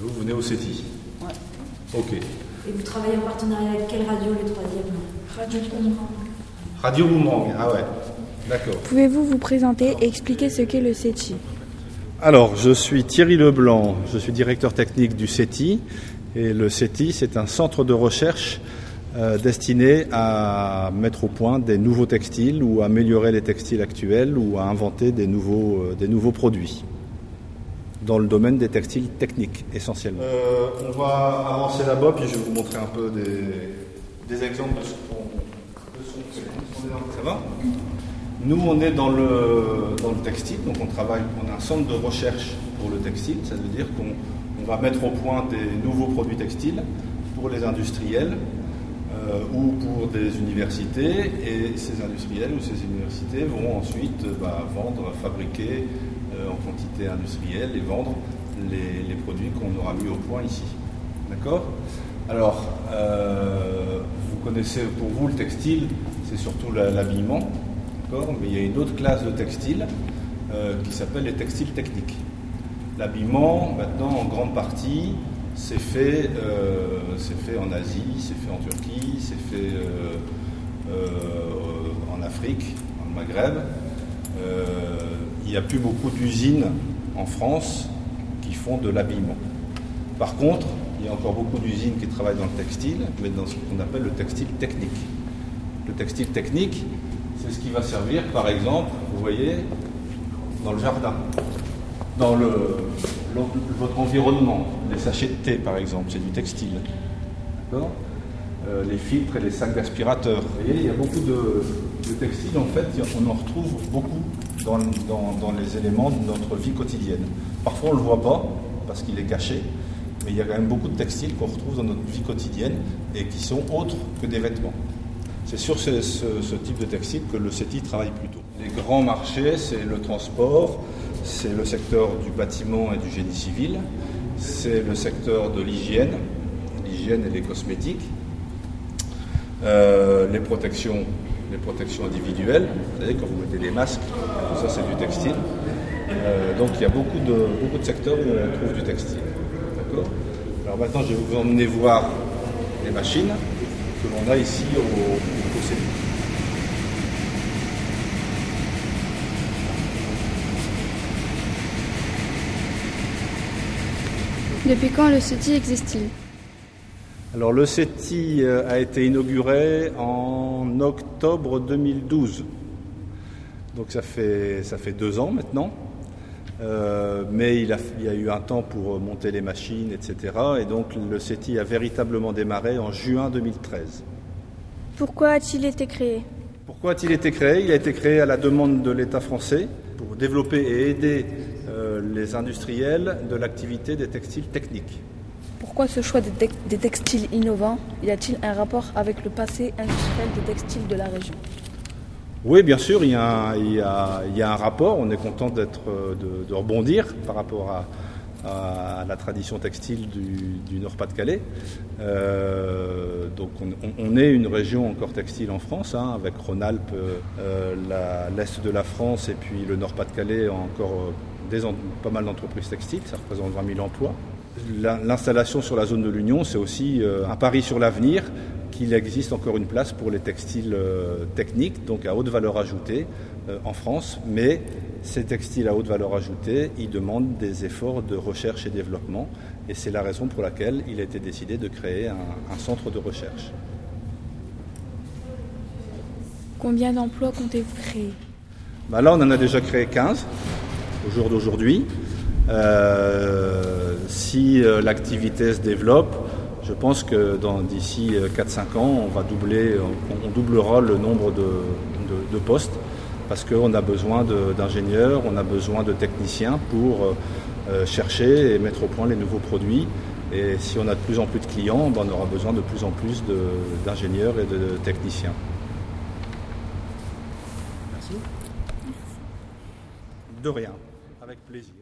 Et vous venez au CETI Ouais. Ok. Et vous travaillez en partenariat avec quelle radio le troisième Radio Boomerang. Radio Boomerang, ah ouais. D'accord. Pouvez-vous vous présenter et expliquer ce qu'est le CETI Alors, je suis Thierry Leblanc, je suis directeur technique du CETI. Et le CETI, c'est un centre de recherche euh, destiné à mettre au point des nouveaux textiles ou à améliorer les textiles actuels ou à inventer des nouveaux, euh, des nouveaux produits dans le domaine des textiles techniques essentiellement. Euh, on va avancer là-bas, puis je vais vous montrer un peu des, exemples de ce qu'on fait. Ça Nous, on est dans le, dans le textile, donc on travaille, on a un centre de recherche pour le textile, ça veut dire qu'on on va mettre au point des nouveaux produits textiles pour les industriels euh, ou pour des universités, et ces industriels ou ces universités vont ensuite euh, bah, vendre, fabriquer en quantité industrielle et vendre les, produits qu'on aura mis au point ici. D'accord? Alors, euh, vous connaissez pour vous le textile, c'est surtout l'habillement, d'accord? Mais il y a une autre classe de textile euh, qui s'appelle les textiles techniques. L'habillement, maintenant, en grande partie, c'est fait, euh, fait en Asie, c'est fait en Turquie, c'est fait euh, euh, en Afrique, le Maghreb. Il n'y a plus beaucoup d'usines en France qui font de l'habillement. Par contre, il y a encore beaucoup d'usines qui travaillent dans le textile, mais dans ce qu'on appelle le textile technique. Le textile technique, c'est ce qui va servir, par exemple, vous voyez, dans le jardin, dans le, votre environnement. Les sachets de thé, par exemple, c'est du textile. D'accord? Euh, Les filtres et les sacs d'aspirateur. Vous voyez, il y a beaucoup de textiles, en fait, on en retrouve beaucoup dans, les éléments de notre vie quotidienne. Parfois, on ne le voit pas, parce qu'il est caché, mais il y a quand même beaucoup de textiles qu'on retrouve dans notre vie quotidienne et qui sont autres que des vêtements. C'est sur ce type de textile que le CETI travaille plutôt. Les grands marchés, c'est le transport, c'est le secteur du bâtiment et du génie civil, c'est le secteur de l'hygiène, l'hygiène et les cosmétiques, euh, les protections, les protections individuelles. Vous savez, quand vous mettez des masques, tout ça c'est du textile. Euh, donc il y a beaucoup de, beaucoup de secteurs où on trouve du textile. D'accord Alors maintenant, je vais vous emmener voir les machines que l'on a ici au, au. Depuis quand le CETI existe-t-il? Alors le CETI euh, a été inauguré en octobre 2012. Donc ça fait, ça fait deux ans maintenant. Euh, mais il, a, il y a eu un temps pour monter les machines, etc. Et donc le CETI a véritablement démarré en juin 2013. Pourquoi a-t-il été créé? Pourquoi a-t-il été créé? Il a été créé à la demande de l'État français pour développer et aider euh, les industriels de l'activité des textiles techniques. Pourquoi ce choix des, textiles innovants? Y a-t-il un rapport avec le passé industriel des textiles de la région? Oui, bien sûr, il y, a un, rapport. On est content de, rebondir par rapport à, la tradition textile du, Nord-Pas-de-Calais. Euh, donc, on, est une région encore textile en France, hein, avec Rhône-Alpes, euh, l'est de la France et puis le Nord-Pas-de-Calais, encore euh, pas mal d'entreprises textiles. Ça représente 20 000 emplois. La- L'installation sur la zone de l'Union, c'est aussi euh, un pari sur l'avenir qu'il existe encore une place pour les textiles euh, techniques, donc à haute valeur ajoutée euh, en France, mais ces textiles à haute valeur ajoutée, ils demandent des efforts de recherche et développement, et c'est la raison pour laquelle il a été décidé de créer un, un centre de recherche. Combien d'emplois comptez-vous créer? Bah là, on en a déjà créé 15 au jour d'aujourd'hui. Euh, si euh, l'activité se développe, je pense que d'ici euh, 4-5 ans, on va doubler, on, on doublera le nombre de, de- de postes parce qu'on a besoin d'ingénieurs, on a besoin de techniciens pour euh, euh, chercher et mettre au point les nouveaux produits. Et si on a de plus en plus de clients, ben, on aura besoin de plus en plus d'ingénieurs et de techniciens. Merci. De rien, avec plaisir.